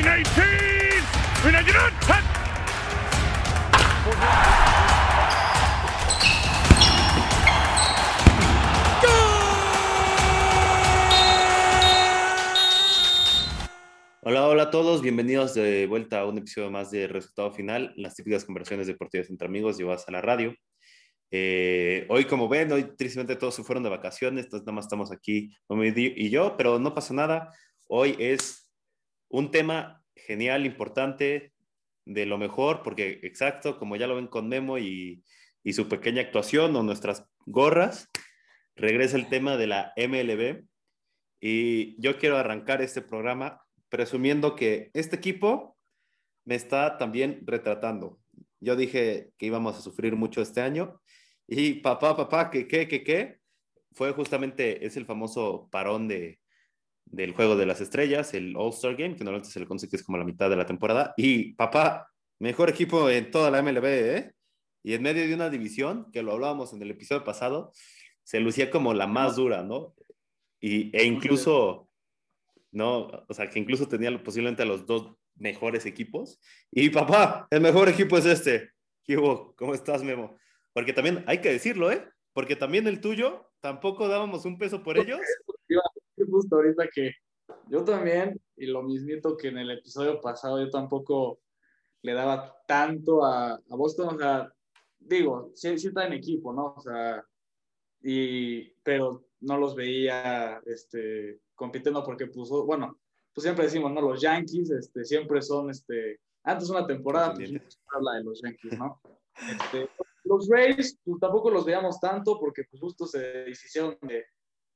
319! 319! Hola, hola a todos, bienvenidos de vuelta a un episodio más de Resultado Final, las típicas conversaciones deportivas entre amigos llevadas a la radio. Eh, hoy, como ven, hoy tristemente todos se fueron de vacaciones, entonces nada más estamos aquí, y yo, pero no pasa nada. Hoy es un tema genial, importante, de lo mejor, porque exacto, como ya lo ven con Memo y, su pequeña actuación o nuestras gorras, regresa el tema de la MLB. Y yo quiero arrancar este programa presumiendo que este equipo me está también retratando. Yo dije que íbamos a sufrir mucho este año y papá, papá, que qué, que qué, fue justamente, es el famoso parón de, del Juego de las Estrellas, el All-Star Game, que normalmente se le conoce que es como la mitad de la temporada. Y papá, mejor equipo en toda la MLB, ¿eh? Y en medio de una división, que lo hablábamos en el episodio pasado, se lucía como la más dura, ¿no? Y, e incluso ¿no? O sea, que incluso tenía posiblemente a los dos mejores equipos. Y papá, el mejor equipo es este. ¿Cómo estás, Memo? Porque también hay que decirlo, ¿eh? Porque también el tuyo, tampoco dábamos un peso por ellos. Justo ahorita que yo también, y lo mismito que en el episodio pasado, yo tampoco le daba tanto a, a Boston, o sea, digo, sí, sí está en equipo, ¿no? O sea, y, pero no los veía este, compitiendo porque, pues, bueno, pues siempre decimos, ¿no? Los Yankees este, siempre son, este, antes una temporada, pues habla de los Yankees, ¿no? Este, los Rays, pues tampoco los veíamos tanto porque, pues, justo se deshicieron de,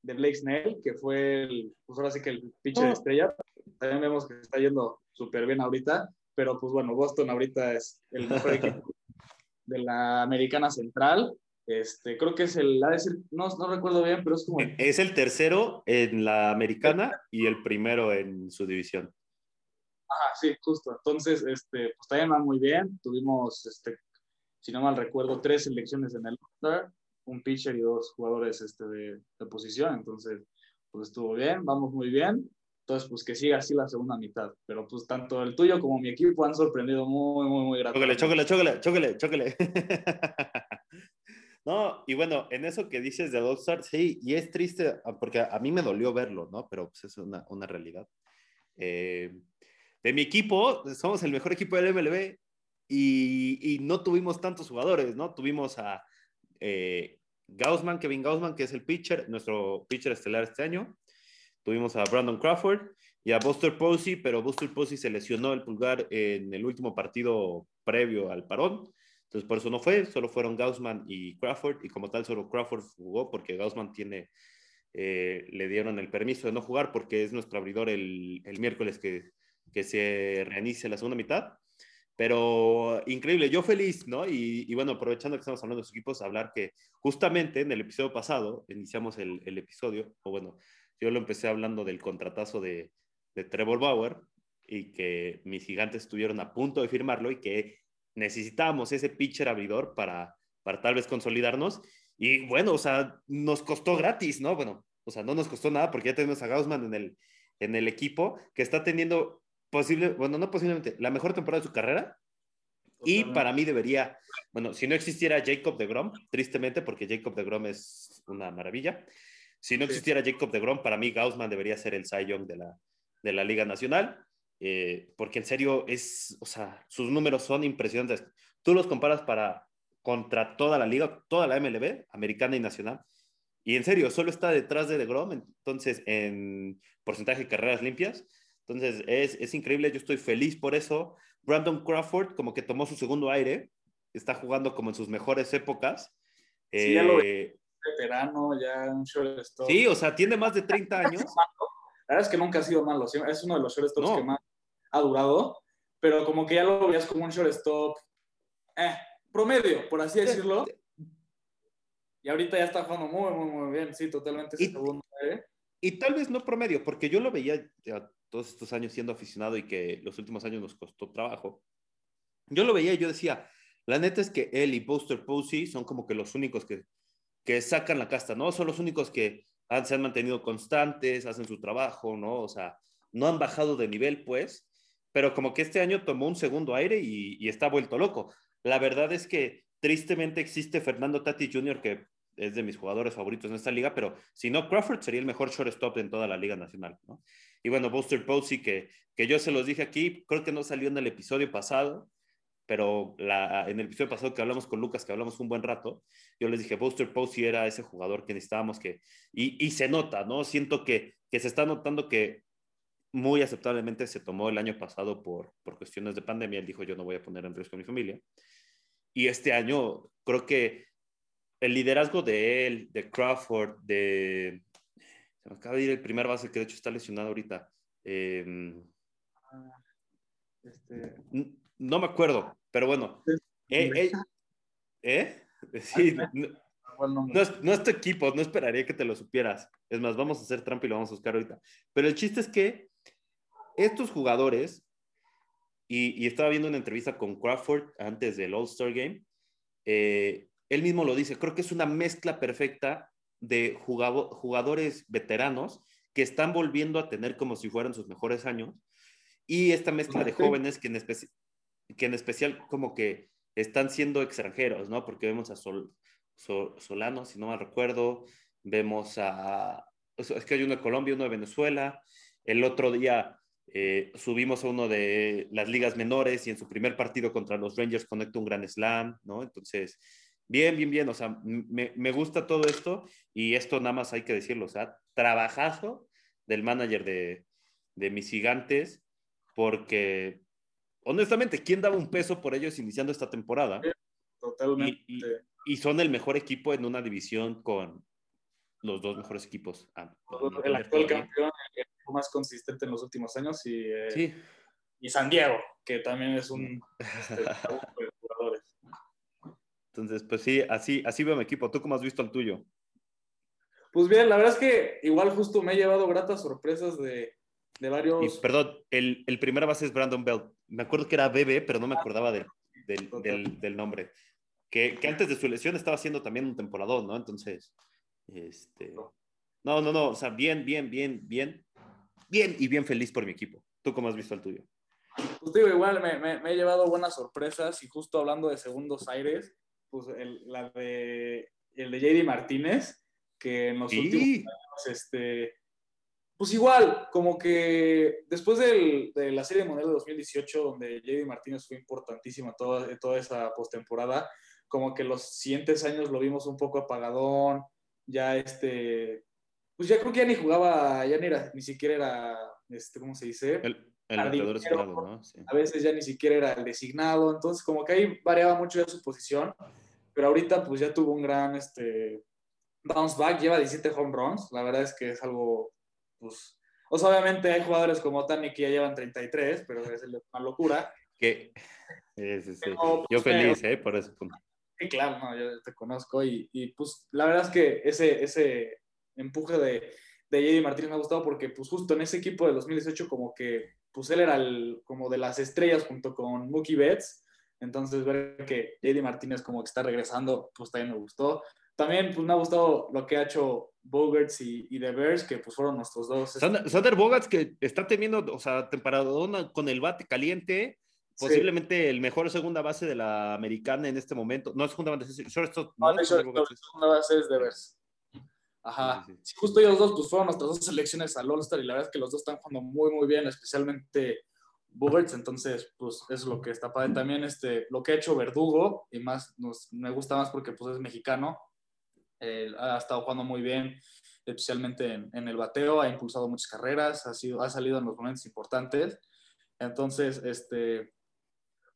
de Blake Snell, que fue, el, pues ahora sí que el pitcher de estrella. También vemos que está yendo súper bien ahorita, pero, pues, bueno, Boston ahorita es el mejor equipo de la Americana Central este, creo que es el, no, no recuerdo bien, pero es como... Es el tercero en la americana y el primero en su división. Ajá, sí, justo. Entonces, este, pues también van muy bien. Tuvimos, este, si no mal recuerdo, tres selecciones en el All-Star, un pitcher y dos jugadores este, de, de, posición. Entonces, pues estuvo bien, vamos muy bien. Entonces, pues que siga así la segunda mitad. Pero pues tanto el tuyo como mi equipo han sorprendido muy, muy, muy gratamente. Chócale, chócale, chócale, chócale, chócale. No, y bueno, en eso que dices de All Star, sí, y es triste ah, porque a, mí me dolió verlo, ¿no? Pero pues es una, una realidad. Eh, de mi equipo, somos el mejor equipo del MLB y, y no tuvimos tantos jugadores, ¿no? Tuvimos a eh, Kevin Gaussman, que es el pitcher, nuestro pitcher estelar este año. Tuvimos a Brandon Crawford y a Buster Posey, pero Buster Posey se lesionó el pulgar en el último partido previo al parón. Entonces, por eso no fue, solo fueron Gaussman y Crawford, y como tal, solo Crawford jugó porque Gaussman tiene, eh, le dieron el permiso de no jugar porque es nuestro abridor el, el miércoles que, que se reinicia la segunda mitad. Pero increíble, yo feliz, ¿no? Y, y, bueno, aprovechando que estamos hablando de sus equipos, hablar que justamente en el episodio pasado, iniciamos el, el episodio, o bueno, yo lo empecé hablando del contratazo de, de Trevor Bauer y que mis gigantes estuvieron a punto de firmarlo y que necesitábamos ese pitcher abridor para, para tal vez consolidarnos. Y bueno, o sea, nos costó gratis, ¿no? Bueno, o sea, no nos costó nada porque ya tenemos a Gaussman en el, en el equipo que está teniendo posible, bueno, no posiblemente, la mejor temporada de su carrera. Y para mí debería, bueno, si no existiera Jacob de Grom, tristemente, porque Jacob de Grom es una maravilla. Si no existiera Jacob de Grom, para mí Gaussman debería ser el Cy Young de la, de la Liga Nacional. Eh, porque en serio es, o sea, sus números son impresionantes. Tú los comparas para contra toda la liga, toda la MLB, americana y nacional, y en serio, solo está detrás de DeGrom, entonces en porcentaje de carreras limpias. Entonces es, es increíble, yo estoy feliz por eso. Brandon Crawford como que tomó su segundo aire, está jugando como en sus mejores épocas. Sí, ya lo eh, veterano, ya un shortstop. Sí, o sea, tiene más de 30 años. La verdad es que nunca ha sido malo, es uno de los shortstops no. que más ha durado, pero como que ya lo veías como un shortstop eh, promedio, por así decirlo. Y ahorita ya está jugando muy, muy, muy bien, sí, totalmente. Y, y tal vez no promedio, porque yo lo veía ya todos estos años siendo aficionado y que los últimos años nos costó trabajo. Yo lo veía y yo decía, la neta es que él y Buster Posey son como que los únicos que, que sacan la casta, ¿no? Son los únicos que han, se han mantenido constantes, hacen su trabajo, ¿no? O sea, no han bajado de nivel, pues. pero como que este año tomó un segundo aire y, y está vuelto loco. La verdad es que tristemente existe Fernando Tati Jr., que es de mis jugadores favoritos en esta liga, pero si no, Crawford sería el mejor shortstop en toda la liga nacional, ¿no? Y bueno, Buster Posey, que, que yo se los dije aquí, creo que no salió en el episodio pasado, pero la, en el episodio pasado que hablamos con Lucas, que hablamos un buen rato, yo les dije, Buster Posey era ese jugador que necesitábamos que, y, y se nota, ¿no? Siento que, que se está notando que muy aceptablemente se tomó el año pasado por, por cuestiones de pandemia, él dijo, yo no voy a poner en riesgo a mi familia. Y este año creo que el liderazgo de él, de Crawford, de... Se me acaba de ir el primer base que de hecho está lesionado ahorita. Eh, este... No me acuerdo, pero bueno. Eh, eh, ¿Eh? Sí, no, no, es, no, es, tu equipo, no esperaría que te lo supieras. Es más, vamos a hacer trampa y lo vamos a buscar ahorita. Pero el chiste es que estos jugadores, y, y estaba viendo una entrevista con Crawford antes del All-Star Game, eh, él mismo lo dice, creo que es una mezcla perfecta de jugadores veteranos que están volviendo a tener como si fueran sus mejores años y esta mezcla de jóvenes que en, espe que en especial como que están siendo extranjeros, ¿no? Porque vemos a Sol, Sol, Solano, si no mal recuerdo, vemos a, es que hay uno de Colombia, uno de Venezuela, el otro día eh, subimos a uno de las ligas menores y en su primer partido contra los Rangers conecta un gran slam, ¿no? Entonces, bien, bien, bien, o sea, me, me, gusta todo esto y esto nada más hay que decirlo, o sea, trabajazo del manager de, de mis gigantes porque honestamente, ¿quién daba un peso por ellos iniciando esta temporada? Totalmente. Y, y, y son el mejor equipo en una división con los dos mejores equipos. Ah, el actual campeón, el equipo más consistente en los últimos años y, eh, sí. y San Diego, que también es un este. Entonces, pues sí, así, así veo mi equipo. ¿Tú cómo has visto el tuyo? Pues bien, la verdad es que igual justo me he llevado gratas sorpresas de, de varios... Y, perdón, el, el primera base es Brandon Bell. Me acuerdo que era BB, pero no me acordaba del, del, del, del nombre. Que, que, antes de su lesión estaba haciendo también un temporadón, ¿no? Entonces, este... No, no, no, o sea, bien, bien, bien, bien, bien y bien feliz por mi equipo. ¿Tú cómo has visto el tuyo? Pues digo, igual me, me, me he llevado buenas sorpresas y justo hablando de segundos aires, pues el, la de, el de JD Martínez, que en los Sí. últimos años, este, pues igual, como que después del, de la Serie Mundial de 2018, donde JD Martínez fue importantísimo toda, toda esa postemporada, como que los siguientes años lo vimos un poco apagadón, ya este, pues ya creo que ya ni jugaba, ya ni, era, ni siquiera era, este, ¿cómo se dice? El, el bateador esperado, ¿no? Sí. A veces ya ni siquiera era el designado, entonces como que ahí variaba mucho ya su posición, pero ahorita pues ya tuvo un gran este, bounce back, lleva 17 home runs, la verdad es que es algo, pues, o sea, obviamente hay jugadores como Tani que ya llevan 33, pero es una locura. Que, sí, sí, sí. Pero, yo pues, feliz, pero, ¿eh? Por ese punto. Sí, claro, no, yo te conozco y, y, pues la verdad es que ese, ese empuje de, de JD Martínez me ha gustado porque pues justo en ese equipo de 2018 como que pues él era el, como de las estrellas junto con Mookie Betts, entonces ver que JD Martínez como que está regresando, pues también me gustó. También pues me ha gustado lo que ha hecho Bogarts y, y The Bears, que pues fueron nuestros dos. Sander, Sander Bogarts que está teniendo, o sea, temporada con el bate caliente, posiblemente sí. el mejor segunda base de la americana en este momento. No es segunda base, es shortstop. No, no, no segunda base es de Bears. Ajá. Sí, sí, Justo ellos dos pues, fueron nuestras dos selecciones al All-Star y la verdad es que los dos están jugando muy, muy bien, especialmente Bogarts. Entonces, pues es lo que está padre. También este, lo que ha hecho Verdugo, y más nos, me gusta más porque pues, es mexicano. Eh, ha estado jugando muy bien, especialmente en, el bateo, ha impulsado muchas carreras, ha, sido, ha salido en los momentos importantes. Entonces, este,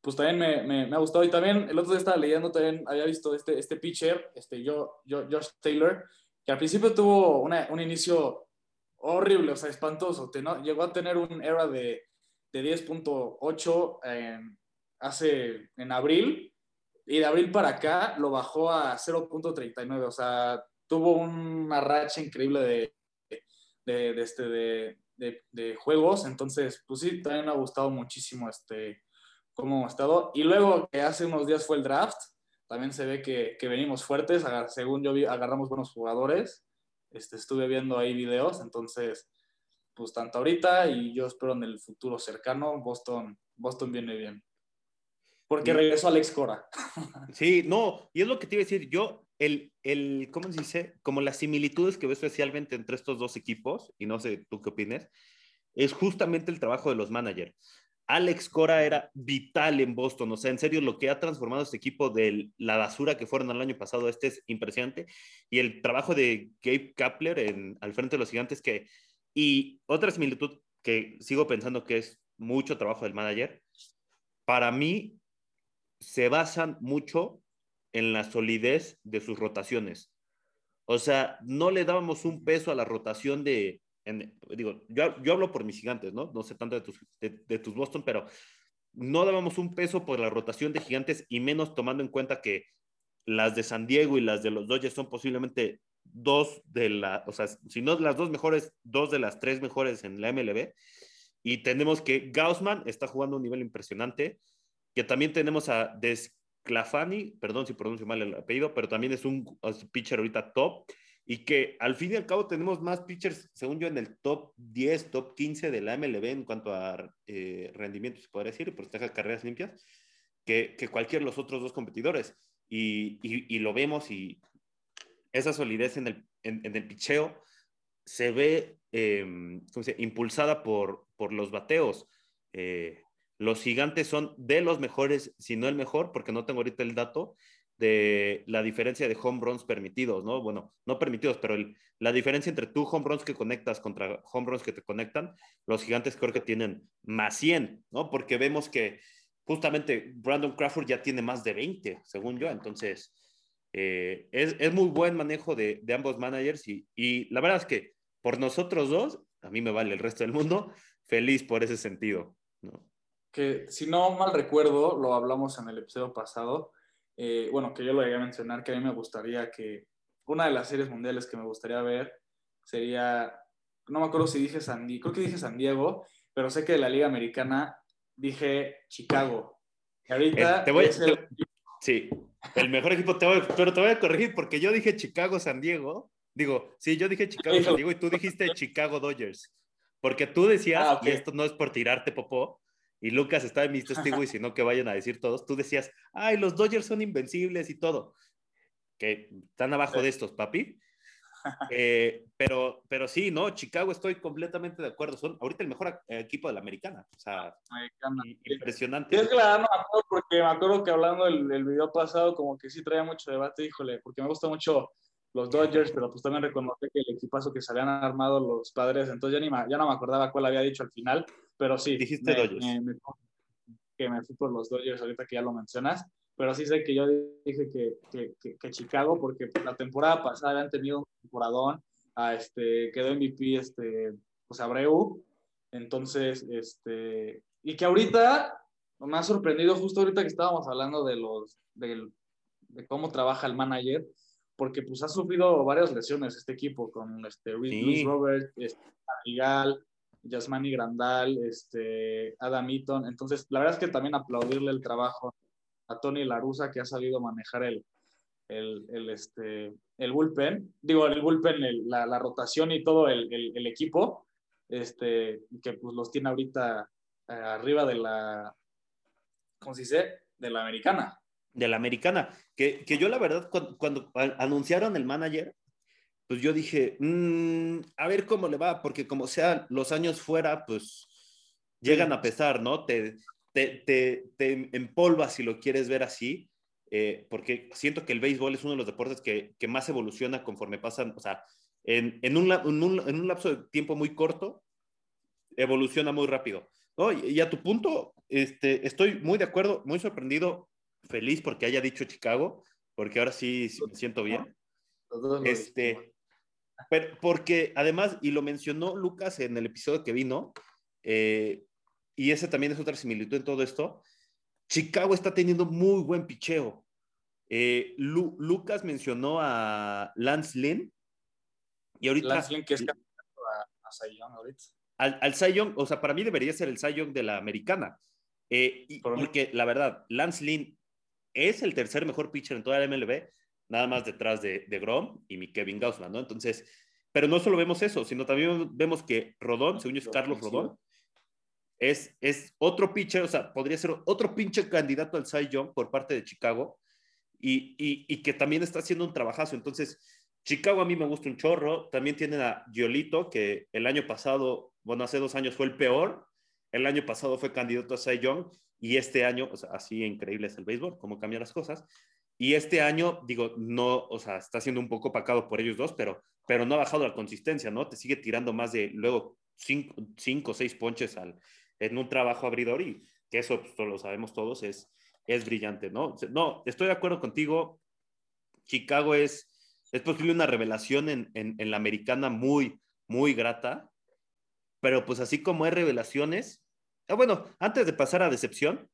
pues también me, me, ha gustado. Y también el otro día estaba leyendo, también había visto este, este pitcher, este, yo, yo, Josh Taylor, que al principio tuvo una, un inicio horrible, o sea, espantoso. Ten, llegó a tener un era de, de 10.8 en, hace en abril y de abril para acá lo bajó a 0.39, o sea, tuvo una racha increíble de, de, este, de, de, juegos, entonces, pues sí, también me ha gustado muchísimo este, cómo ha estado. Y luego que hace unos días fue el draft, también se ve que, que venimos fuertes, según yo vi, agarramos buenos jugadores, este, estuve viendo ahí videos, entonces, pues tanto ahorita y yo espero en el futuro cercano, Boston, Boston viene bien. Porque regresó Alex Cora. Sí, no, y es lo que te iba a decir, yo, el, el, ¿cómo se dice? Como las similitudes que veo especialmente entre estos dos equipos, y no sé tú qué opines, es justamente el trabajo de los managers. Alex Cora era vital en Boston, o sea, en serio, lo que ha transformado este equipo de la basura que fueron el año pasado, este es impresionante, y el trabajo de Gabe Kapler en, al frente de los gigantes, que, y otra similitud que sigo pensando que es mucho trabajo del manager, para mí se basan mucho en la solidez de sus rotaciones. O sea, no le dábamos un peso a la rotación de, digo, yo, yo, hablo por mis gigantes, ¿no? No sé tanto de tus, de, tus Boston, pero no dábamos un peso por la rotación de gigantes y menos tomando en cuenta que las de San Diego y las de los Dodgers son posiblemente dos de las, o sea, si no las dos mejores, dos de las tres mejores en la MLB. Y tenemos que Gaussman está jugando a un nivel impresionante que también tenemos a Desclafani, perdón si pronuncio mal el apellido, pero también es un pitcher ahorita top, y que al fin y al cabo tenemos más pitchers, según yo, en el top 10, top 15 de la MLB en cuanto a eh, rendimiento, se podría decir, por estas carreras limpias, que, que cualquier de los otros dos competidores. Y, y, lo vemos y esa solidez en el, en, el picheo se ve eh, impulsada por, por los bateos. Eh, los gigantes son de los mejores, si no el mejor, porque no tengo ahorita el dato de la diferencia de home runs permitidos, ¿no? Bueno, no permitidos, pero la diferencia entre tú home runs que conectas contra home runs que te conectan, los gigantes creo que tienen más 100, ¿no? Porque vemos que justamente Brandon Crawford ya tiene más de 20, según yo, entonces eh, es, muy buen manejo de, ambos managers y, y la verdad es que por nosotros dos, a mí me vale el resto del mundo, feliz por ese sentido, ¿no? que si no mal recuerdo, lo hablamos en el episodio pasado, eh, bueno, que yo lo llegué a mencionar, que a mí me gustaría que una de las series mundiales que me gustaría ver sería, no me acuerdo si dije San Diego, creo que dije San Diego, pero sé que de la Liga Americana dije Chicago. Y ahorita... Eh, el, sí, el mejor equipo, te voy, pero te voy a corregir porque yo dije Chicago, San Diego. Digo, sí, yo dije Chicago, San Diego y tú dijiste Chicago Dodgers. Porque tú decías, ah, y esto no es por tirarte popó, y Lucas estaba en mis testigos y si no que vayan a decir todos, tú decías, ay, los Dodgers son invencibles y todo, que están abajo de estos, papi. Eh, pero, pero sí, no, Chicago estoy completamente de acuerdo, son ahorita el mejor equipo de la americana, o sea, impresionante. es claro, no me acuerdo porque me acuerdo que hablando del, del video pasado como que sí traía mucho debate, híjole, porque me gusta mucho los Dodgers, pero pues también reconocí que el equipazo que se habían armado los padres, entonces ya, ni ya no me acordaba cuál había dicho al final, pero sí. Dijiste Dodgers. que me fui por los Dodgers ahorita que ya lo mencionas, pero sí sé que yo dije que, que, que, Chicago, porque la temporada pasada habían tenido un temporadón, a este, quedó MVP este, pues Abreu, entonces, este, y que ahorita me ha sorprendido justo ahorita que estábamos hablando de los, de, de cómo trabaja el manager, porque pues ha sufrido varias lesiones este equipo con este Luis Robert, este, Yasmani Grandal, este, Adam Eaton. Entonces, la verdad es que también aplaudirle el trabajo a Tony Larusa que ha sabido manejar el, el, el este, el bullpen, digo, el bullpen, la, la, rotación y todo el, el, equipo, este, que pues los tiene ahorita eh, arriba de la, ¿cómo se dice? De la americana de la americana, que, que yo la verdad cuando, anunciaron el manager, pues yo dije, mm, a ver cómo le va, porque como sea los años fuera, pues llegan a pesar, ¿no? Te, te, te, te empolvas si lo quieres ver así, eh, porque siento que el béisbol es uno de los deportes que, que más evoluciona conforme pasan, o sea, en, en, un, en, un, en, un, lapso de tiempo muy corto, evoluciona muy rápido. ¿no? Y, y, a tu punto, este, estoy muy de acuerdo, muy sorprendido feliz porque haya dicho Chicago, porque ahora sí me siento bien. Este, pero porque además, y lo mencionó Lucas en el episodio que vino, eh, y ese también es otra similitud en todo esto, Chicago está teniendo muy buen picheo. Eh, Lucas mencionó a Lance Lynn, y ahorita... Lance Lynn que es a, a ahorita. Al, al Cy o sea, para mí debería ser el Cy de la americana. Eh, y, porque la verdad, Lance Lynn es el tercer mejor pitcher en toda la MLB, nada más detrás de, de Grom y mi Kevin Gaussman, ¿no? Entonces, Pero no solo vemos eso, sino también vemos que Rodón, según yo es Carlos Rodón, es, es otro pitcher, o sea, podría ser otro pinche candidato al Cy Young por parte de Chicago y, y, que también está haciendo un trabajazo. Entonces, Chicago a mí me gusta un chorro. También tienen a Giolito, que el año pasado, bueno, hace dos años fue el peor. El año pasado fue candidato a Cy Young y este año, o sea, así increíble es el béisbol, cómo cambian las cosas. Y este año, digo, no, o sea, está siendo un poco pacado por ellos dos, pero, pero no ha bajado la consistencia, ¿no? Te sigue tirando más de luego cinco o seis ponches al, en un trabajo abridor y que eso pues, lo sabemos todos, es, es brillante, ¿no? No, estoy de acuerdo contigo. Chicago es, es posible una revelación en, en, en la americana muy, muy grata, pero pues así como hay revelaciones, ah, bueno, antes de pasar a decepción,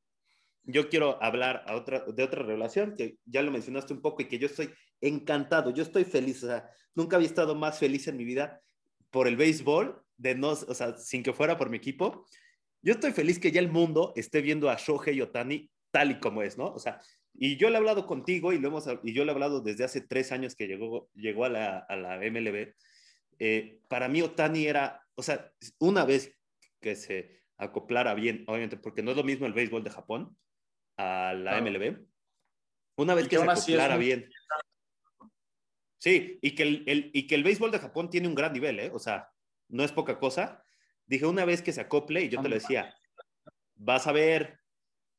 yo quiero hablar a otra, de otra revelación que ya lo mencionaste un poco y que yo estoy encantado, yo estoy feliz, o sea, nunca había estado más feliz en mi vida por el béisbol, de no, o sea, sin que fuera por mi equipo. Yo estoy feliz que ya el mundo esté viendo a Shohei Otani tal y como es, ¿no? O sea, y yo le he hablado contigo y, lo hemos, y yo le he hablado desde hace tres años que llegó, llegó a, la, a la MLB. Eh, para mí Otani era, o sea, una vez que se acoplara bien, obviamente, porque no es lo mismo el béisbol de Japón, a la claro. MLB. Una vez que se acoplara bien. Sí, y que el, el, y que el béisbol de Japón tiene un gran nivel, ¿eh? O sea, no es poca cosa. Dije, una vez que se acople, y yo te lo decía, vas a ver,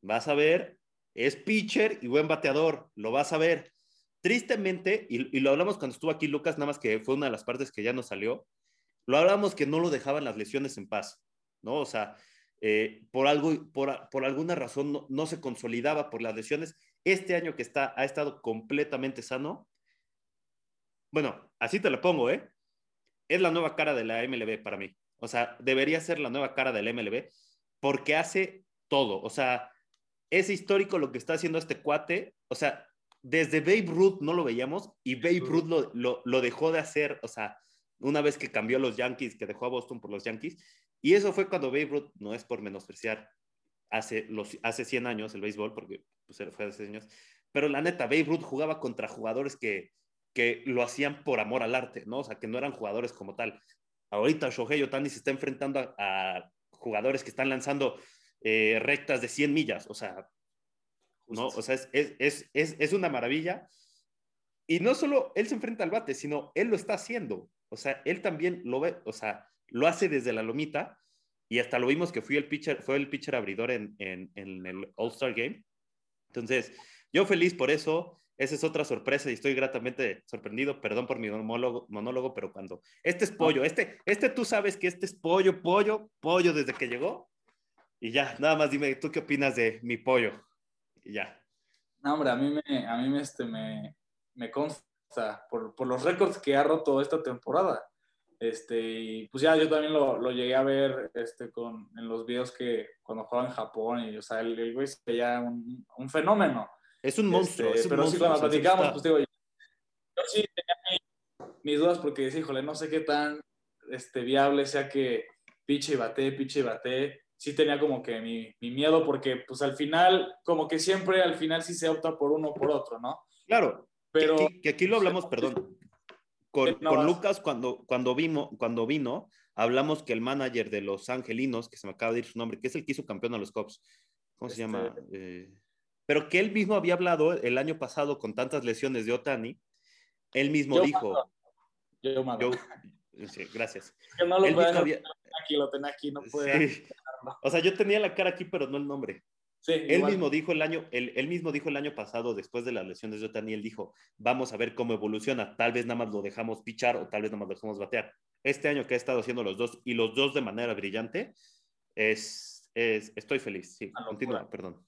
vas a ver, es pitcher y buen bateador, lo vas a ver. Tristemente, y, y lo hablamos cuando estuvo aquí Lucas, nada más que fue una de las partes que ya nos salió, lo hablamos que no lo dejaban las lesiones en paz, ¿no? O sea, eh, por, algo, por, por, alguna razón no, no, se consolidaba por las lesiones. Este año que está, ha estado completamente sano, bueno, así te lo pongo, ¿eh? Es la nueva cara de la MLB para mí. O sea, debería ser la nueva cara del MLB porque hace todo. O sea, es histórico lo que está haciendo este cuate. O sea, desde Babe Ruth no lo veíamos y Babe Ruth lo, lo, lo dejó de hacer. O sea, una vez que cambió a los Yankees, que dejó a Boston por los Yankees, y eso fue cuando Babe Ruth, no es por menospreciar hace, los, hace 100 años el béisbol, porque pues, fue hace 100 años, pero la neta, Babe Ruth jugaba contra jugadores que, que lo hacían por amor al arte, ¿no? O sea, que no eran jugadores como tal. Ahorita Shohei Otani se está enfrentando a, a jugadores que están lanzando eh, rectas de 100 millas, o sea, ¿no? O sea, es, es, es, es, una maravilla. Y no solo él se enfrenta al bate, sino él lo está haciendo. O sea, él también lo ve, o sea, lo hace desde la lomita y hasta lo vimos que fue el pitcher, fue el pitcher abridor en, en, en el All-Star Game. Entonces, yo feliz por eso. Esa es otra sorpresa y estoy gratamente sorprendido. Perdón por mi monólogo, monólogo, pero cuando este es pollo, este, este tú sabes que este es pollo, pollo, pollo desde que llegó. Y ya, nada más dime, ¿tú qué opinas de mi pollo? Y ya. No, hombre, a mí me, a mí me, este, me, me consta por, por los récords que ha roto esta temporada. Este, y pues ya yo también lo, lo llegué a ver este, con, en los videos que cuando jugaba en Japón, y o sea, el, el güey sería un, un, fenómeno. Es un monstruo. Este, es un pero monstruo, sí, cuando platicamos, está... pues digo, yo, yo sí tenía mi, mis dudas porque decía, híjole, no sé qué tan este, viable sea que piche y bate, piche y bate. Sí tenía como que mi, mi miedo porque pues al final, como que siempre al final sí se opta por uno o por otro, ¿no? Claro, pero... Que, que aquí lo hablamos, perdón, con, no, con Lucas cuando, cuando, vimos, cuando vino, hablamos que el manager de los Angelinos, que se me acaba de ir su nombre, que es el que hizo campeón a los Cubs, ¿cómo este... se llama? Eh, pero que él mismo había hablado el año pasado con tantas lesiones de Otani, él mismo yo dijo... Mando. Yo, mando. yo sí, gracias. Que no lo él mismo había... aquí, lo tenía aquí, no puede. Sí. O sea, yo tenía la cara aquí, pero no el nombre. Sí, él mismo dijo el año, él, él, mismo dijo el año pasado, después de las lesiones de Otani, él dijo, vamos a ver cómo evoluciona, tal vez nada más lo dejamos pichar o tal vez nada más lo dejamos batear. Este año que ha estado haciendo los dos y los dos de manera brillante, es, es estoy feliz. Sí, continúa, perdón.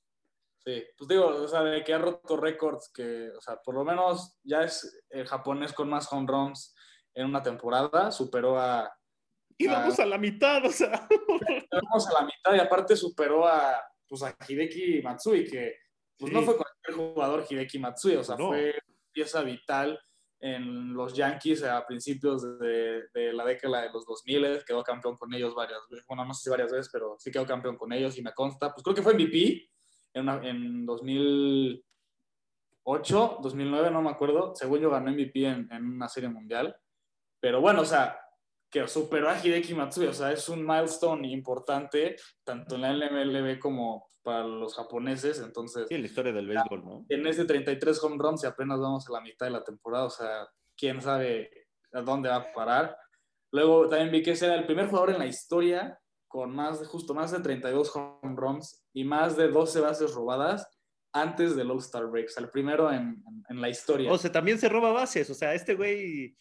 Sí, pues digo, o sea, de que ha roto récords que, o sea, por lo menos ya es el japonés con más home runs en una temporada, superó a... Y vamos a, a la mitad, o sea. Vamos a la mitad y aparte superó a pues a Hideki Matsui, que pues sí. no fue cualquier jugador Hideki Matsui, o sea, no. fue pieza vital en los Yankees a principios de, de, la década de los 2000, quedó campeón con ellos varias veces, bueno, no sé si varias veces, pero sí quedó campeón con ellos y me consta, pues creo que fue MVP en, una, en 2008, 2009, no me acuerdo, según yo ganó MVP en, en una serie mundial, Pero bueno, o sea, que superó a Hideki Matsui, o sea, es un milestone importante, tanto en la NMLB como para los japoneses, entonces... Sí, la historia del béisbol, ¿no? En ese 33 home runs y apenas vamos a la mitad de la temporada, o sea, quién sabe a dónde va a parar. Luego también vi que ese era el primer jugador en la historia con más justo más de 32 home runs y más de 12 bases robadas antes del All-Star Break, o sea, el primero en, en, la historia. O sea, también se roba bases, o sea, este güey...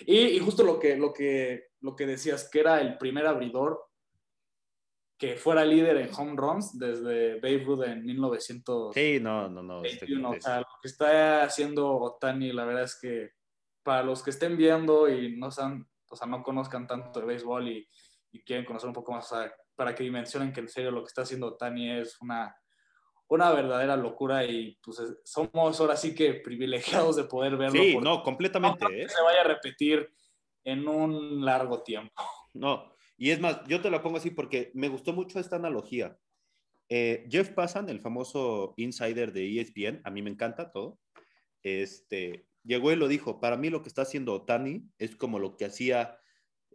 Y, y, justo lo que, lo, que, lo que decías, que era el primer abridor que fuera líder en home runs desde Babe Ruth en 1900. Sí, no, no, no. Este, o sea, lo que está haciendo Otani, la verdad es que para los que estén viendo y no sean, o sea, no conozcan tanto de béisbol y, y quieren conocer un poco más, sea, para que dimensionen que en serio lo que está haciendo Otani es una, una verdadera locura y pues somos ahora sí que privilegiados de poder verlo. Sí, no, completamente. No ¿eh? se vaya a repetir en un largo tiempo. No, y es más, yo te lo pongo así porque me gustó mucho esta analogía. Eh, Jeff Passan, el famoso insider de ESPN, a mí me encanta todo, este, llegó y lo dijo, para mí lo que está haciendo Otani es como lo que hacía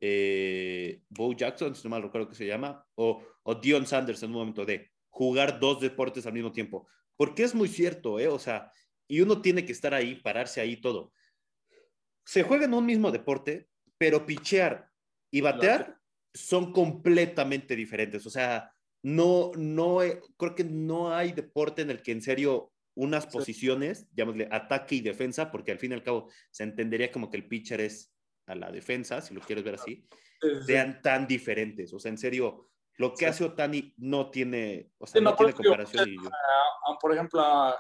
eh, Bo Jackson, si no mal recuerdo que se llama, o, o Dion Sanders en un momento de jugar dos deportes al mismo tiempo. Porque es muy cierto, ¿eh? O sea, y uno tiene que estar ahí, pararse ahí todo. Se juega en un mismo deporte, pero pichear y batear son completamente diferentes. O sea, no, no, creo que no hay deporte en el que en serio unas posiciones, llamémosle ataque y defensa, porque al fin y al cabo se entendería como que el pitcher es a la defensa, si lo quieres ver así, sean tan diferentes. O sea, en serio, lo que hace Otani no tiene, o sea, no, tiene comparación. por ejemplo,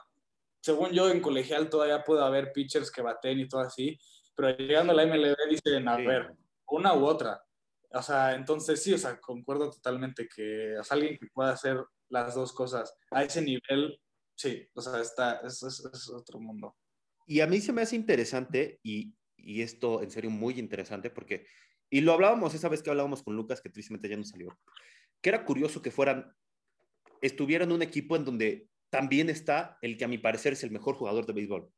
según yo, en colegial todavía puede haber pitchers que baten y todo así, pero llegando a la MLB dicen, a ver, una u otra. O sea, entonces sí, o sea, concuerdo totalmente que es alguien que pueda hacer las dos cosas a ese nivel, sí, o sea, está, es, es, otro mundo. Y a mí se me hace interesante, y, y, esto en serio muy interesante, porque, y lo hablábamos esa vez que hablábamos con Lucas, que tristemente ya no salió, que era curioso que fueran, estuvieran un equipo en donde también está el que a mi parecer es el mejor jugador de béisbol,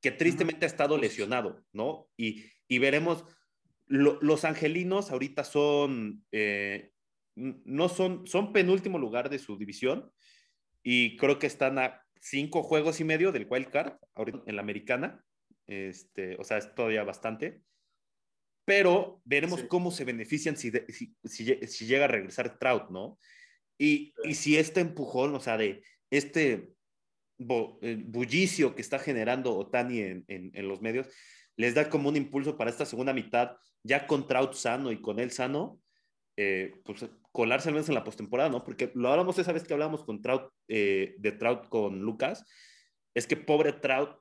que tristemente ha estado lesionado, ¿no? Y, y veremos los angelinos ahorita son, eh, no son, son penúltimo lugar de su división y creo que están a cinco juegos y medio del wild card ahorita en la americana. Este, o sea, es todavía bastante. Pero veremos cómo se benefician si, si, llega a regresar Trout, ¿no? Y, y, si este empujón, o sea, de este eh, bullicio que está generando Otani en, en, en los medios, les da como un impulso para esta segunda mitad, ya con Trout sano y con él sano, eh, pues colarse al menos en la postemporada, ¿no? Porque lo hablamos esa vez que hablamos con Trout, eh, de Trout con Lucas, es que pobre Trout,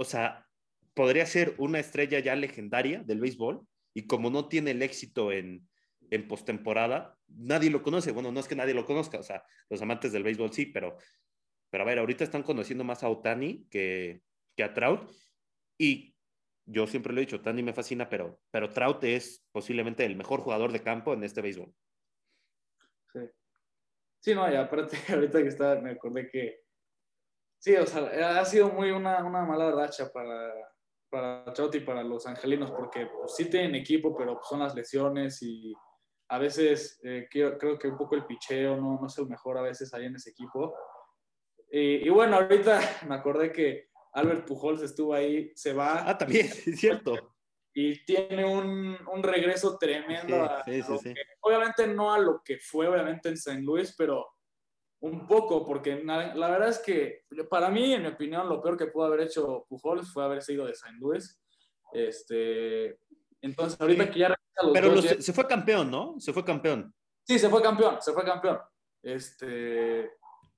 o sea, podría ser una estrella ya legendaria del béisbol y como no tiene el éxito en, en postemporada, nadie lo conoce. Bueno, no es que nadie lo conozca, o sea, los amantes del béisbol sí, pero, pero a ver, ahorita están conociendo más a Otani que, que a Trout y yo siempre lo he dicho, Tandy me fascina, pero, pero Trout es posiblemente el mejor jugador de campo en este béisbol. Sí. Sí, no, y aparte, ahorita que estaba, me acordé que. Sí, o sea, ha sido muy una, una mala racha para, para Trout y para los angelinos, porque pues, sí tienen equipo, pero pues, son las lesiones y a veces eh, creo, creo, que un poco el picheo no, no es el mejor a veces ahí en ese equipo. Y, y bueno, ahorita me acordé que Albert Pujols estuvo ahí, se va. Ah, también, es cierto. Y tiene un, un regreso tremendo. Sí, sí, sí, obviamente no a lo que fue, obviamente, en St. Louis, pero un poco, porque la verdad es que para mí, en mi opinión, lo peor que pudo haber hecho Pujols fue haber sido de St. Louis. Este, entonces, ahorita que ya los Pero se fue campeón, ¿no? Se fue campeón. Sí, se fue campeón, se fue campeón. Este,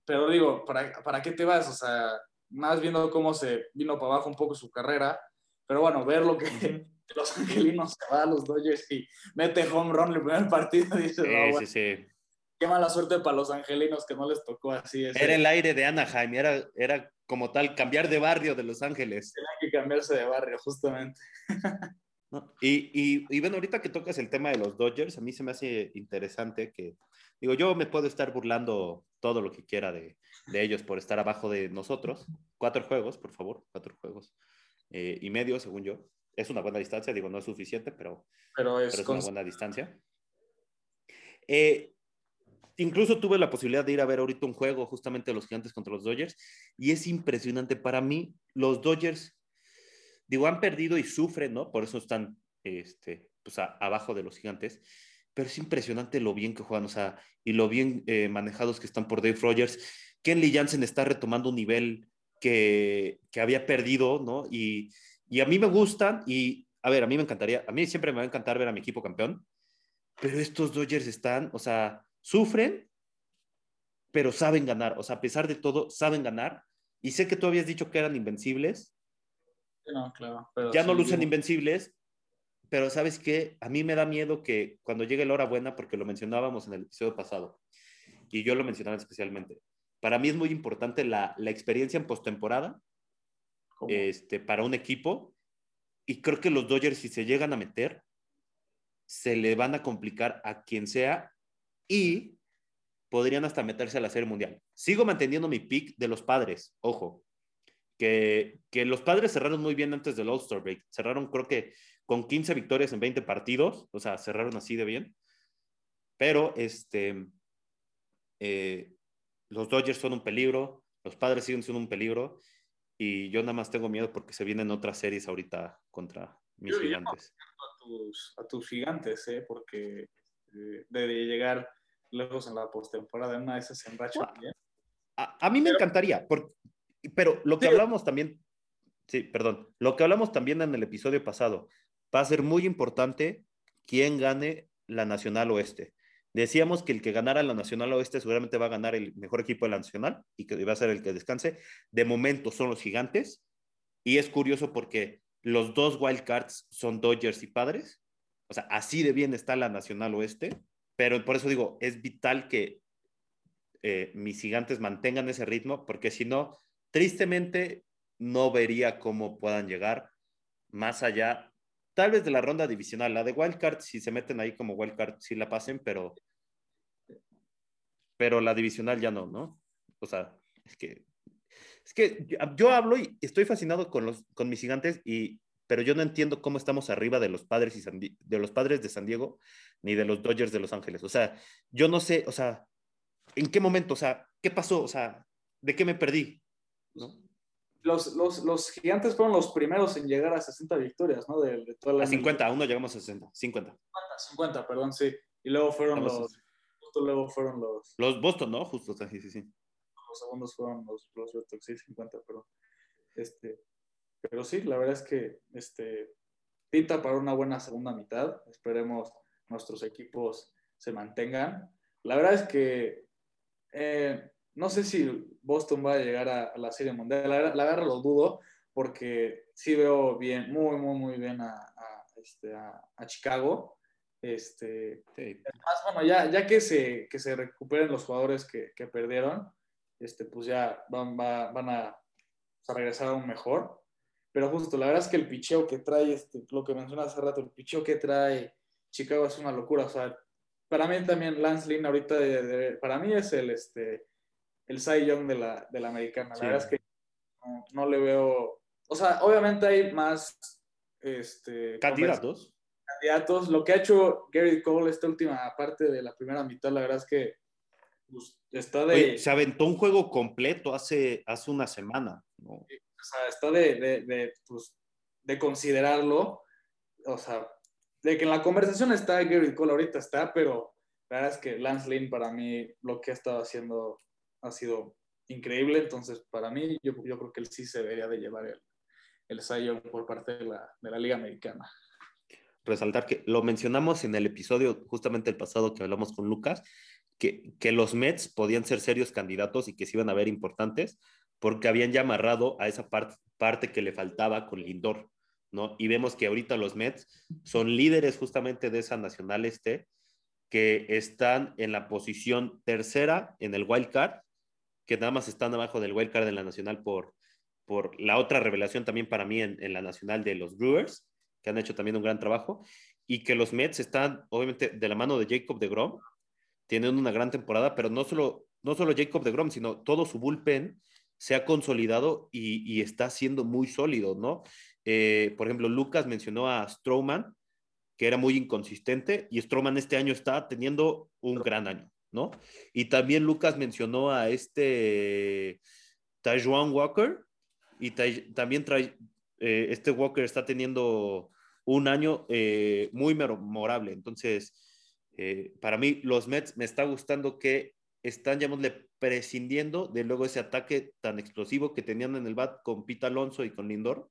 pero digo, ¿para, ¿para qué te vas? O sea, más viendo cómo se vino para abajo un poco su carrera. Pero bueno, ver lo que los angelinos se va a los Dodgers y mete home run el primer partido, dice, sí, sí, sí. Qué mala suerte para los angelinos que no les tocó así. Era el aire de Anaheim, era, era como tal cambiar de barrio de Los Ángeles. Tenía que cambiarse de barrio, justamente. y, y, y, bueno, ahorita que tocas el tema de los Dodgers, a mí se me hace interesante que, digo, yo me puedo estar burlando todo lo que quiera de, de ellos por estar abajo de nosotros. Cuatro juegos, por favor, cuatro juegos eh, y medio, según yo. es una buena distancia, digo, no es suficiente, pero, pero es, una buena distancia. Eh, incluso tuve la posibilidad de ir a ver ahorita un juego justamente de los gigantes contra los Dodgers y es impresionante para mí. Los Dodgers, digo, han perdido y sufren, ¿no? Por eso están este, pues, abajo de los gigantes. Pero es impresionante lo bien que juegan, o sea, y lo bien eh, manejados que están por Dave Rogers. Kenley Jansen está retomando un nivel que, que había perdido, ¿no? Y, y a mí me gustan y, a ver, a mí me encantaría, a mí siempre me va a encantar ver a mi equipo campeón, pero estos Dodgers están, o sea, sufren, pero saben ganar, o sea, a pesar de todo, saben ganar. Y sé que tú habías dicho que eran invencibles. No, claro. ya no lucen invencibles, pero sabes qué, a mí me da miedo que cuando llegue la hora buena, porque lo mencionábamos en el episodio pasado, y yo lo mencionaba especialmente, para mí es muy importante la, la experiencia en postemporada este, para un equipo. Y creo que los Dodgers, si se llegan a meter, se le van a complicar a quien sea y podrían hasta meterse a la Serie Mundial. Sigo manteniendo mi pick de los padres, ojo, que, que los padres cerraron muy bien antes del All-Star Break. Cerraron, creo que con 15 victorias en 20 partidos, o sea, cerraron así de bien. Pero este, eh, los Dodgers son un peligro, los padres siguen siendo un peligro y yo nada más tengo miedo porque se vienen otras series ahorita contra mis gigantes. A tus, gigantes, ¿eh? porque eh, de llegar lejos en la postemporada, en una de esas en racha A, mí me encantaría, pero lo que hablamos también, sí, perdón, lo que hablamos también en el episodio pasado, va a ser muy importante quién gane la Nacional Oeste. Decíamos que el que ganara la Nacional Oeste seguramente va a ganar el mejor equipo de la Nacional y que va a ser el que descanse. De momento son los gigantes. Y es curioso porque los dos wildcards son Dodgers y Padres. O sea, así de bien está la Nacional Oeste. Pero por eso digo, es vital que eh, mis gigantes mantengan ese ritmo, porque si no, tristemente no vería cómo puedan llegar más allá Tal vez de la ronda divisional. La de Wildcard, si se meten ahí como Wildcard, sí la pasen, pero, pero la divisional ya no, ¿no? O sea, es que, es que yo, hablo y estoy fascinado con, los, con mis gigantes, y, pero yo no entiendo cómo estamos arriba de los, padres y de los padres de San Diego ni de los Dodgers de Los Ángeles. O sea, yo no sé, o sea, ¿en qué momento? O sea, ¿qué pasó? O sea, ¿de qué me perdí? ¿No? los, los, los, gigantes fueron los primeros en llegar a 60 victorias, ¿no? De, de toda la a 50, aún no llegamos a 60, 50. 50, 50, perdón, sí. Y luego fueron los, justo luego fueron los... Los Boston, ¿no? Justo, sí, sí, sí. Los segundos fueron los, los Red Sox, sí, 50, pero... Este, pero sí, la verdad es que este, pinta para una buena segunda mitad. Esperemos nuestros equipos se mantengan. La verdad es que eh, no sé si Boston va a llegar a, la Serie Mundial. La, la, verdad lo dudo, porque sí veo bien, muy, muy, muy bien a, a, este, Chicago. Este, Además, bueno, ya, ya que, se, que se recuperen los jugadores que, que perdieron, este, pues ya van, van a, regresar aún mejor. Pero justo, la verdad es que el picheo que trae, este, lo que mencionas hace rato, el picheo que trae Chicago es una locura. O sea, para mí también Lance Lynn ahorita, para mí es el, este, el Cy Young de la, de la americana. La verdad es que no, le veo. O sea, obviamente hay más este, candidatos. Candidatos. Lo que ha hecho Gary Cole esta última parte de la primera mitad, la verdad es que pues, está de. se aventó un juego completo hace, hace una semana. ¿no? O sea, está de, de, de, pues, de considerarlo. O sea, de que en la conversación está Gary Cole, ahorita está, pero la verdad es que Lance Lynn para mí lo que ha estado haciendo ha sido increíble. Entonces, para mí, yo, yo creo que él sí se debería de llevar el, el por parte de la, de la Liga Americana. Resaltar que lo mencionamos en el episodio justamente el pasado que hablamos con Lucas, que, que los Mets podían ser serios candidatos y que se iban a ver importantes porque habían ya amarrado a esa parte, que le faltaba con Lindor, ¿no? Y vemos que ahorita los Mets son líderes justamente de esa Nacional Este, que están en la posición tercera en el wild card que nada más están abajo del wildcard de la Nacional por, por la otra revelación también para mí en, en, la Nacional de los Brewers, que han hecho también un gran trabajo, y que los Mets están obviamente de la mano de Jacob de Grom, tienen una gran temporada, pero no solo, no solo Jacob de Grom, sino todo su bullpen se ha consolidado y, está siendo muy sólido, ¿no? Eh, por ejemplo, Lucas mencionó a Strowman, que era muy inconsistente, y Strowman este año está teniendo un gran año, ¿no? Y también Lucas mencionó a este Tajuan Walker, y también trae, eh, este Walker está teniendo un año eh, muy memorable. Entonces, para mí, los Mets me está gustando que están, llamémosle, prescindiendo de luego ese ataque tan explosivo que tenían en el BAT con Pita Alonso y con Lindor,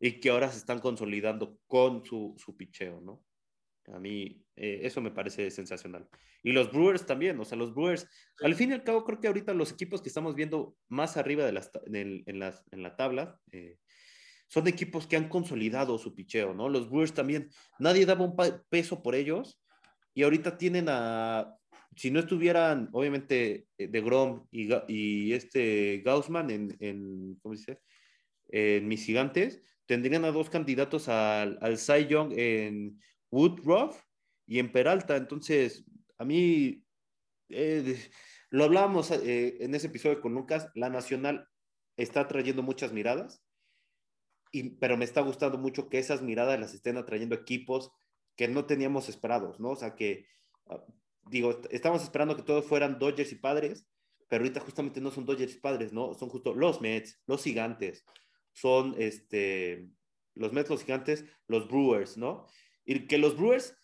y que ahora se están consolidando con su, su picheo, ¿no? A mí eh, eso me parece sensacional. Y los Brewers también, o sea, los Brewers, al fin y al cabo, creo que ahorita los equipos que estamos viendo más arriba de las, en, las, en, la tabla eh, son equipos que han consolidado su picheo, ¿no? Los Brewers también, nadie daba un peso por ellos y ahorita tienen a si no estuvieran, obviamente, eh, de Grom y, este Gaussman en, en, ¿cómo dice? En mis gigantes, tendrían a dos candidatos al, al Cy Young en Woodruff y en Peralta. Entonces, a mí, eh, lo hablábamos eh, en ese episodio con Lucas, la Nacional está trayendo muchas miradas, y, pero me está gustando mucho que esas miradas las estén atrayendo equipos que no teníamos esperados, ¿no? O sea, que ah, digo, estamos esperando que todos fueran Dodgers y Padres, pero ahorita justamente no son Dodgers y Padres, ¿no? Son justo los Mets, los Gigantes, son este, los Mets, los Gigantes, los Brewers, ¿no? Y que los Brewers,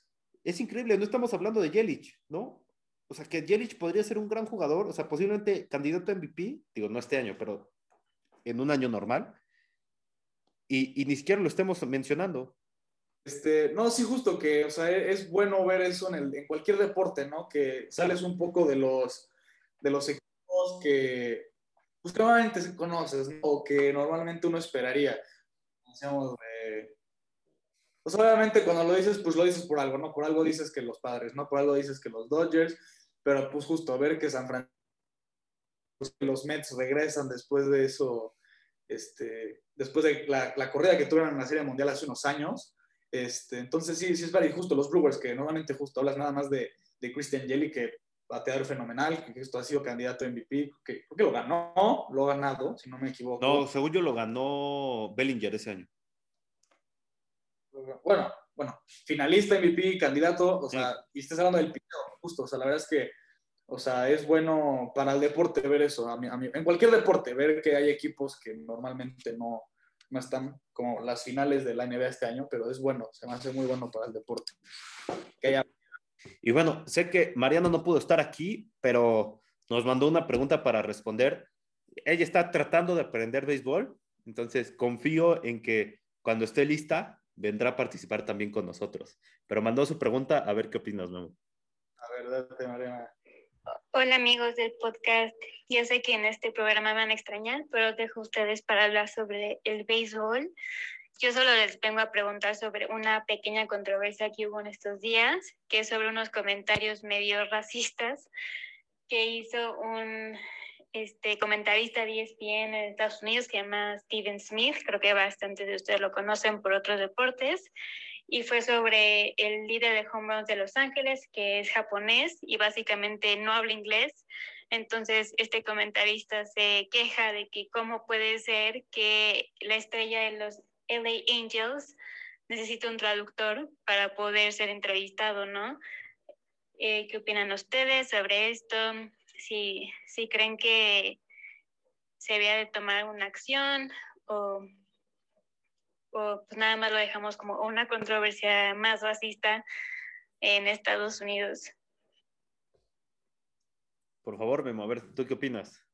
es increíble, no estamos hablando de Yelich, ¿no? O sea, que Yelich podría ser un gran jugador, o sea, posiblemente candidato a MVP, digo, no este año, pero en un año normal, y, y ni siquiera lo estemos mencionando. Este, no, sí, justo que, o sea, es bueno ver eso en, el, en cualquier deporte, ¿no? Que sales un poco de los, de los equipos que, pues, normalmente conoces, ¿no? O que normalmente uno esperaría. Decíamos, pues obviamente cuando lo dices, pues lo dices por algo, ¿no? Por algo dices que los padres, ¿no? Por algo dices que los Dodgers, pero pues justo ver que San Francisco, pues, los Mets regresan después de eso, este, después de la, la corrida que tuvieron en la Serie Mundial hace unos años, este, entonces sí, sí es very justo los Brewers, que normalmente justo hablas nada más de, de Christian Jelly, que bateador fenomenal, que esto ha sido candidato a MVP, que creo que lo ganó, lo ha ganado, si no me equivoco. No, según yo lo ganó Bellinger ese año. Bueno, bueno, finalista MVP, candidato, o sea, y estás hablando del pico, justo, o sea, la verdad es que, o sea, es bueno para el deporte ver eso, a mí, a mí, en cualquier deporte, ver que hay equipos que normalmente no, no están como las finales de la NBA este año, pero es bueno, se me hace muy bueno para el deporte. Y bueno, sé que Mariano no pudo estar aquí, pero nos mandó una pregunta para responder. Ella está tratando de aprender béisbol, entonces confío en que cuando esté lista vendrá a participar también con nosotros. Pero mandó su pregunta, a ver qué opinas, Memo. A ver, date, Mariana. Hola amigos del podcast. Yo sé que en este programa me van a extrañar, pero dejo ustedes para hablar sobre el béisbol. Yo solo les vengo a preguntar sobre una pequeña controversia que hubo en estos días, que es sobre unos comentarios medio racistas que hizo un este, comentarista de ESPN en Estados Unidos que se llama Steven Smith. Creo que bastante de ustedes lo conocen por otros deportes y fue sobre el líder de home de Los Ángeles, que es japonés y básicamente no habla inglés. Entonces, este comentarista se queja de que cómo puede ser que la estrella de los LA Angels necesita un traductor para poder ser entrevistado, ¿no? Eh, ¿Qué opinan ustedes sobre esto? Si, si creen que se había de tomar una acción o o pues nada más lo dejamos como una controversia más racista en Estados Unidos. Por favor, Memo, a ver, ¿tú qué opinas?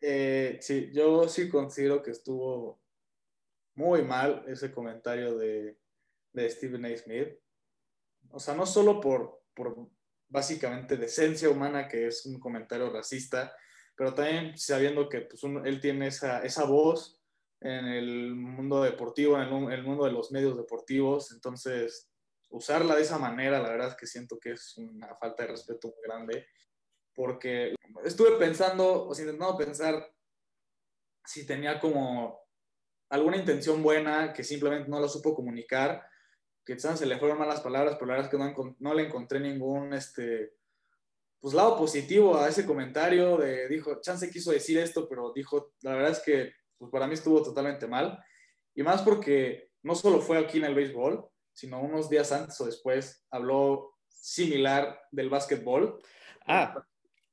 Eh, sí, yo sí considero que estuvo muy mal ese comentario de, de Stephen A. Smith. O sea, no solo por, por básicamente decencia humana, que es un comentario racista, pero también sabiendo que pues, él tiene esa, esa voz en el mundo deportivo, en el, mundo de los medios deportivos. Entonces, usarla de esa manera, la verdad es que siento que es una falta de respeto muy grande, porque estuve pensando, o sea, intentando pensar si tenía como alguna intención buena que simplemente no lo supo comunicar, que quizás se le fueron malas palabras, pero la verdad es que no, no le encontré ningún, este, pues lado positivo a ese comentario de, dijo, Chance quiso decir esto, pero dijo, la verdad es que pues para mí estuvo totalmente mal. Y más porque no solo fue aquí en el béisbol, sino unos días antes o después habló similar del básquetbol. Ah,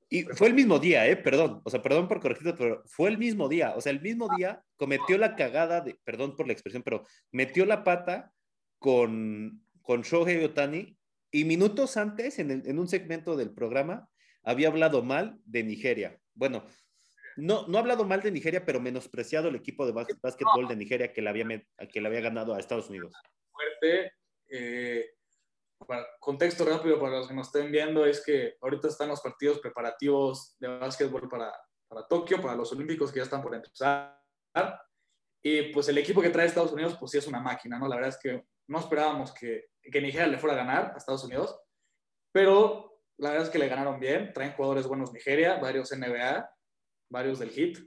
y fue el mismo día, ¿eh? Perdón, o sea, perdón por corregirte, pero fue el mismo día. O sea, el mismo día cometió la cagada de, perdón por la expresión, pero metió la pata con, con Shohei Otani y minutos antes, en, en un segmento del programa, había hablado mal de Nigeria. Bueno, no, no ha hablado mal de Nigeria, pero menospreciado el equipo de básquetbol de Nigeria que le había, que le había ganado a Estados Unidos. Fuerte. Eh, para, contexto rápido para los que nos estén viendo es que ahorita están los partidos preparativos de básquetbol para, para Tokio, para los Olímpicos que ya están por empezar. Y pues el equipo que trae Estados Unidos, pues sí es una máquina, ¿no? La verdad es que no esperábamos que, que Nigeria le fuera a ganar a Estados Unidos, pero la verdad es que le ganaron bien. Traen jugadores buenos Nigeria, varios NBA, varios del hit.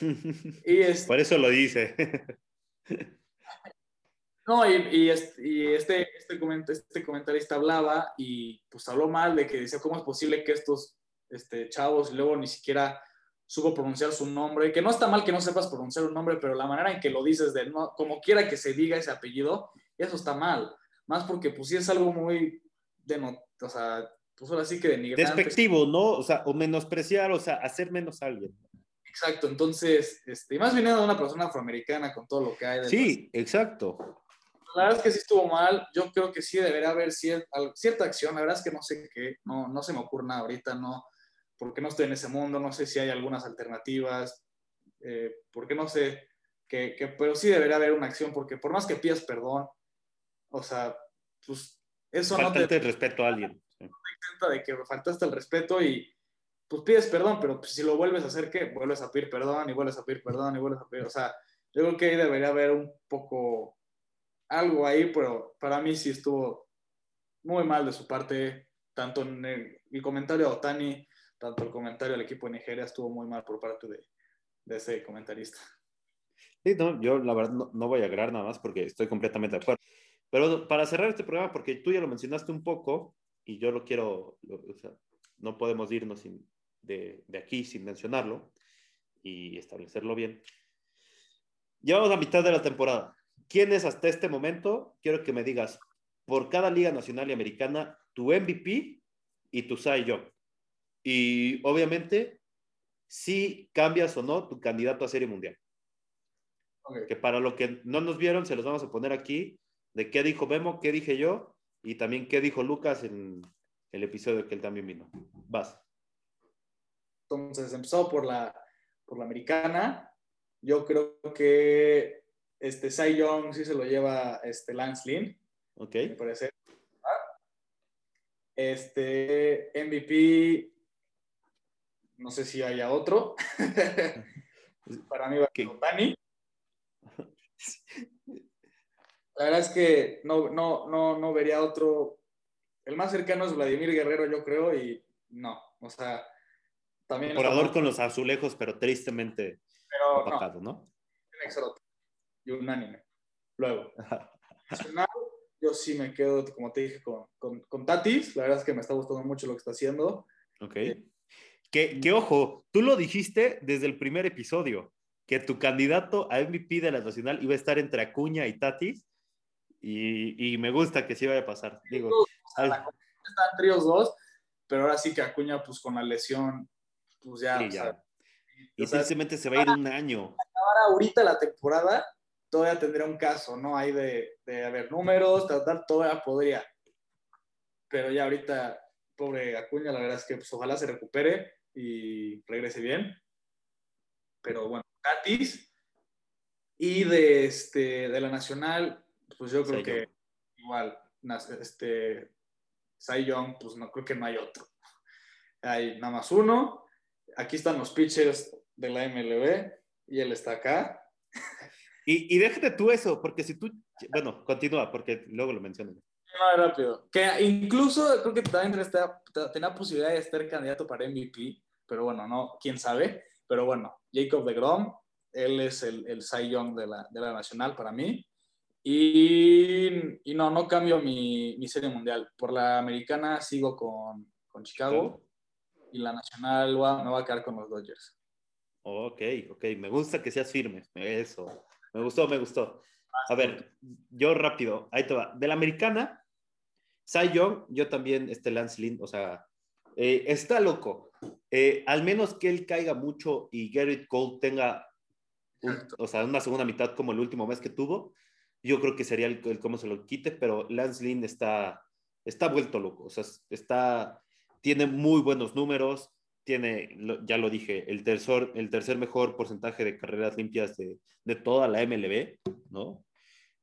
y es, Por eso lo dice. No, y, este, este, este, comentarista hablaba y pues habló mal de que decía, ¿cómo es posible que estos este, chavos luego ni siquiera supo pronunciar su nombre? Que no está mal que no sepas pronunciar un nombre, pero la manera en que lo dices, de no, como quiera que se diga ese apellido, eso está mal. Más porque pues sí es algo muy, de no, o sea, pues ahora sí que denigrante. Despectivo, ¿no? O sea, o menospreciar, o sea, hacer menos a alguien. Exacto, entonces, este, más viniendo de una persona afroamericana con todo lo que hay. Sí, exacto la verdad es que sí estuvo mal. Yo creo que sí debería haber cierta, cierta acción. La verdad es que no sé qué, no, no se me ocurre nada ahorita, no, porque no estoy en ese mundo, no sé si hay algunas alternativas, eh, porque no sé, que, que, pero sí debería haber una acción, porque por más que pidas perdón, o sea, pues eso no te... el respeto a alguien. No intenta de que faltaste el respeto y pues pides perdón, pero pues, si lo vuelves a hacer, ¿qué? Vuelves a pedir perdón y vuelves a pedir perdón y vuelves a pedir, o sea, yo creo que ahí debería haber un poco algo ahí, pero para mí sí estuvo muy mal de su parte, tanto en el, comentario a Otani, tanto el comentario al equipo de Nigeria estuvo muy mal por parte de, de ese comentarista. Sí, no, yo la verdad no, voy a agregar nada más porque estoy completamente de acuerdo. Pero para cerrar este programa, porque tú ya lo mencionaste un poco y yo lo quiero, o sea, no podemos irnos sin, de, de, aquí sin mencionarlo y establecerlo bien. Llevamos a mitad de la temporada. ¿Quién es hasta este momento? Quiero que me digas por cada liga nacional y americana tu MVP y tu Cy Young. Y obviamente, si cambias o no tu candidato a Serie Mundial. Que para lo que no nos vieron, se los vamos a poner aquí de qué dijo Memo, qué dije yo y también qué dijo Lucas en el episodio que él también vino. Vas. Entonces, empezó por la, por la americana. Yo creo que este, Cy Young sí se lo lleva este, Lance Lynn. Ok. Me parece. Este, MVP, no sé si haya otro. Para mí va a ser Otani. La verdad es que no, no, no, no vería otro. El más cercano es Vladimir Guerrero, yo creo, y no. O sea, también. Orador con los azulejos, pero tristemente pero apagado, ¿no? ¿no? Y unánime. Luego, yo sí me quedo, como te dije, con, con, con, Tatis. La verdad es que me está gustando mucho lo que está haciendo. Ok. Eh, que, que, ojo, tú lo dijiste desde el primer episodio, que tu candidato a MVP de la Nacional iba a estar entre Acuña y Tatis. Y, y me gusta que sí vaya a pasar. Digo, están tríos dos, pero ahora sí que Acuña, pues con la lesión, pues ya. Sí, ya. y simplemente se va a ir un año. Ahora, ahorita la temporada, todavía tendría un caso, ¿no? Hay de, de haber números, tratar, todavía podría. Pero ya ahorita, pobre Acuña, la verdad es que pues, ojalá se recupere y regrese bien. Pero bueno, gratis. Y de, este, de la Nacional, pues yo creo que igual, este, Cy Young, pues no creo que no hay otro. Hay nada más uno. Aquí están los pitchers de la MLB y él está acá. Y, y déjate tú eso, porque si tú, bueno, continúa, porque luego lo menciono. No, rápido. Que incluso creo que también está, tenía posibilidad de estar candidato para MVP, pero bueno, no, quién sabe. Pero bueno, Jacob de Grom, él es el, el Cy Young de la, de la Nacional para mí. Y, y, no, no cambio mi, mi, serie mundial. Por la americana sigo con, con Chicago. y la nacional va, me va a quedar con los Dodgers. Ok, ok, me gusta que seas firme, eso, me gustó, me gustó. A ver, yo rápido, ahí te va. De la americana, Cy Young, yo también, este Lance Lynn, o sea, eh, está loco. Eh, al menos que él caiga mucho y Garrett Cole tenga, o sea, una segunda mitad como el último mes que tuvo, yo creo que sería el, cómo se lo quite, pero Lance Lynn está, está vuelto loco, o sea, está, tiene muy buenos números, tiene, ya lo dije, el tercer, el tercer mejor porcentaje de carreras limpias de, de toda la MLB, ¿no?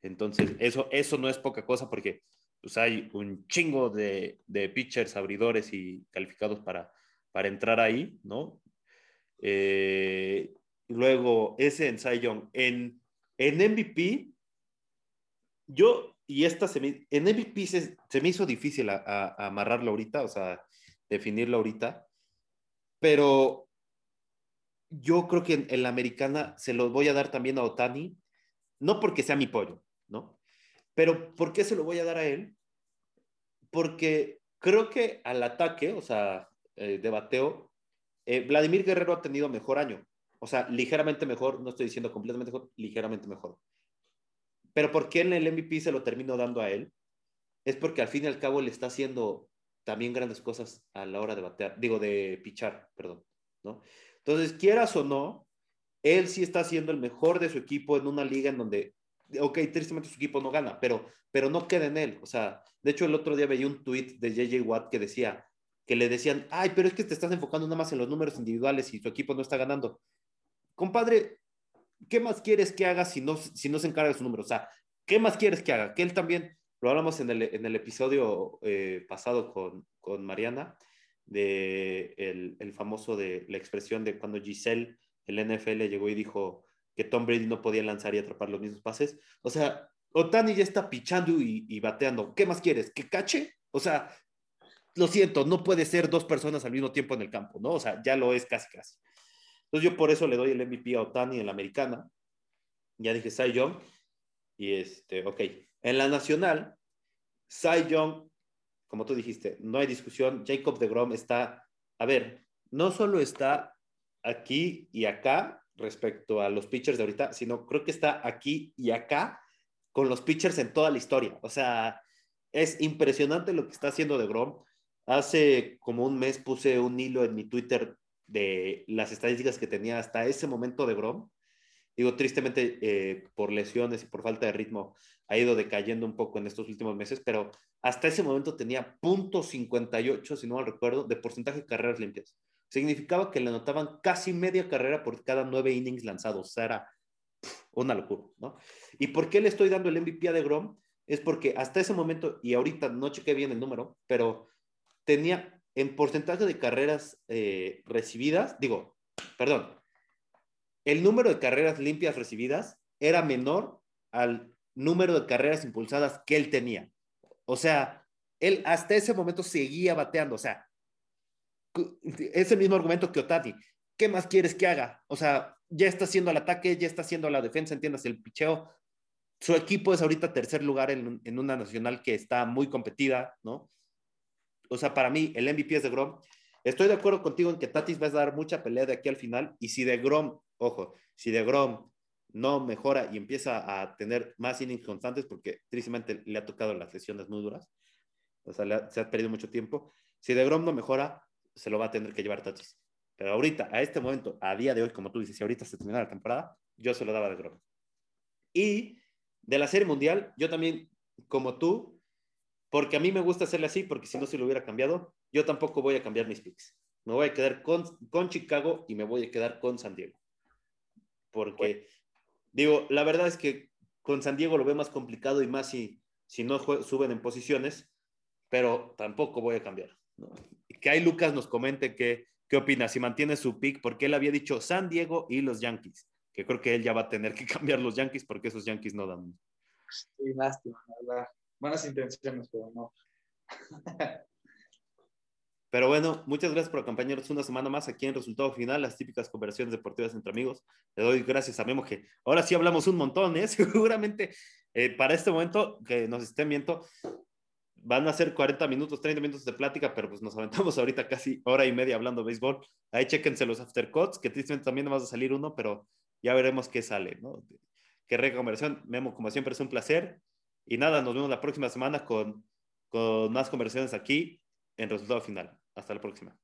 Entonces, eso, eso no es poca cosa porque pues hay un chingo de, de pitchers, abridores y calificados para, para entrar ahí, ¿no? Eh, luego, ese en Young. En, en MVP, yo, y esta se me, en MVP se, se me hizo difícil a, a, amarrarlo ahorita, o sea, definirlo ahorita, pero yo creo que en, la americana se lo voy a dar también a Otani, no porque sea mi pollo, ¿no? Pero ¿por qué se lo voy a dar a él? Porque creo que al ataque, o sea, eh, de bateo, eh, Vladimir Guerrero ha tenido mejor año. O sea, ligeramente mejor, no estoy diciendo completamente mejor, ligeramente mejor. Pero ¿por qué el MVP se lo termino dando a él? Es porque al fin y al cabo le está haciendo también grandes cosas a la hora de batear, digo, de pichar, perdón, ¿no? Entonces, quieras o no, él sí está siendo el mejor de su equipo en una liga en donde ok, tristemente su equipo no gana, pero, pero no queda en él. O sea, de hecho el otro día veía un tweet de JJ Watt que decía, que le decían, ay, pero es que te estás enfocando nada más en los números individuales y tu equipo no está ganando. Compadre, ¿qué más quieres que haga si no, si no se encarga de su número? O sea, ¿qué más quieres que haga? Que él también, lo hablamos en el, en el episodio eh, pasado con, con Mariana, de el, el famoso de la expresión de cuando Giselle, el NFL, llegó y dijo, que Tom Brady no podía lanzar y atrapar los mismos pases. O sea, Otani ya está pichando y, bateando. ¿Qué más quieres? ¿Que cache? O sea, lo siento, no puede ser dos personas al mismo tiempo en el campo, ¿no? O sea, ya lo es casi casi. Entonces yo por eso le doy el MVP a Otani en la americana. Ya dije Cy Young. Y este, ok. En la nacional, Cy Young, como tú dijiste, no hay discusión. Jacob de Grom está, a ver, no solo está aquí y acá, respecto a los pitchers de ahorita, sino creo que está aquí y acá con los pitchers en toda la historia. O sea, es impresionante lo que está haciendo de Grom. Hace como un mes puse un hilo en mi Twitter de las estadísticas que tenía hasta ese momento de Grom. Digo, tristemente eh, por lesiones y por falta de ritmo ha ido decayendo un poco en estos últimos meses, pero hasta ese momento tenía .58, si no mal recuerdo, de porcentaje de carreras limpias significaba que le anotaban casi media carrera por cada nueve innings lanzados. O sea, era una locura, ¿no? ¿Y por qué le estoy dando el MVP a de Grom? Es porque hasta ese momento, y ahorita no chequé bien el número, pero tenía en porcentaje de carreras eh, recibidas, digo, perdón, el número de carreras limpias recibidas era menor al número de carreras impulsadas que él tenía. O sea, él hasta ese momento seguía bateando, o sea, es el mismo argumento que Otati. ¿Qué más quieres que haga? O sea, ya está haciendo el ataque, ya está haciendo la defensa, entiendas, el picheo. Su equipo es ahorita tercer lugar en, en una nacional que está muy competida, ¿no? O sea, para mí, el MVP es de Grom. Estoy de acuerdo contigo en que Tatis va a dar mucha pelea de aquí al final. Y si de Grom, ojo, si de Grom no mejora y empieza a tener más innings constantes, porque tristemente le ha tocado las lesiones muy duras, o sea, se ha perdido mucho tiempo. Si de Grom no mejora, se lo va a tener que llevar Tatis. Pero ahorita, a este momento, a día de hoy, como tú dices, si ahorita se termina la temporada, yo se lo daba de Grom. Y de la Serie Mundial, yo también, como tú, porque a mí me gusta hacerle así, porque si no se lo hubiera cambiado, yo tampoco voy a cambiar mis picks. Me voy a quedar con, con Chicago y me voy a quedar con San Diego. Porque, digo, la verdad es que con San Diego lo veo más complicado y más si, si no suben en posiciones, pero tampoco voy a cambiar. ¿no? que ahí Lucas nos comente qué, qué opina, si mantiene su pick, porque él había dicho San Diego y los Yankees, que creo que él ya va a tener que cambiar los Yankees porque esos Yankees no dan. Sí, lástima, verdad buenas intenciones, pero no. Pero bueno, muchas gracias por acompañarnos una semana más aquí en Resultado Final, las típicas conversaciones deportivas entre amigos. Le doy gracias a Memo que ahora sí hablamos un montón, ¿eh? Seguramente eh, para este momento que nos estén viendo, van a ser 40 minutos, 30 minutos de plática, pero pues nos aventamos ahorita casi hora y media hablando de béisbol. Ahí chequense los aftercuts, que tristemente también vas a salir uno, pero ya veremos qué sale, ¿no? Qué reconversión. Memo, como siempre, es un placer. Y nada, nos vemos la próxima semana con, más conversaciones aquí en resultado final. Hasta la próxima.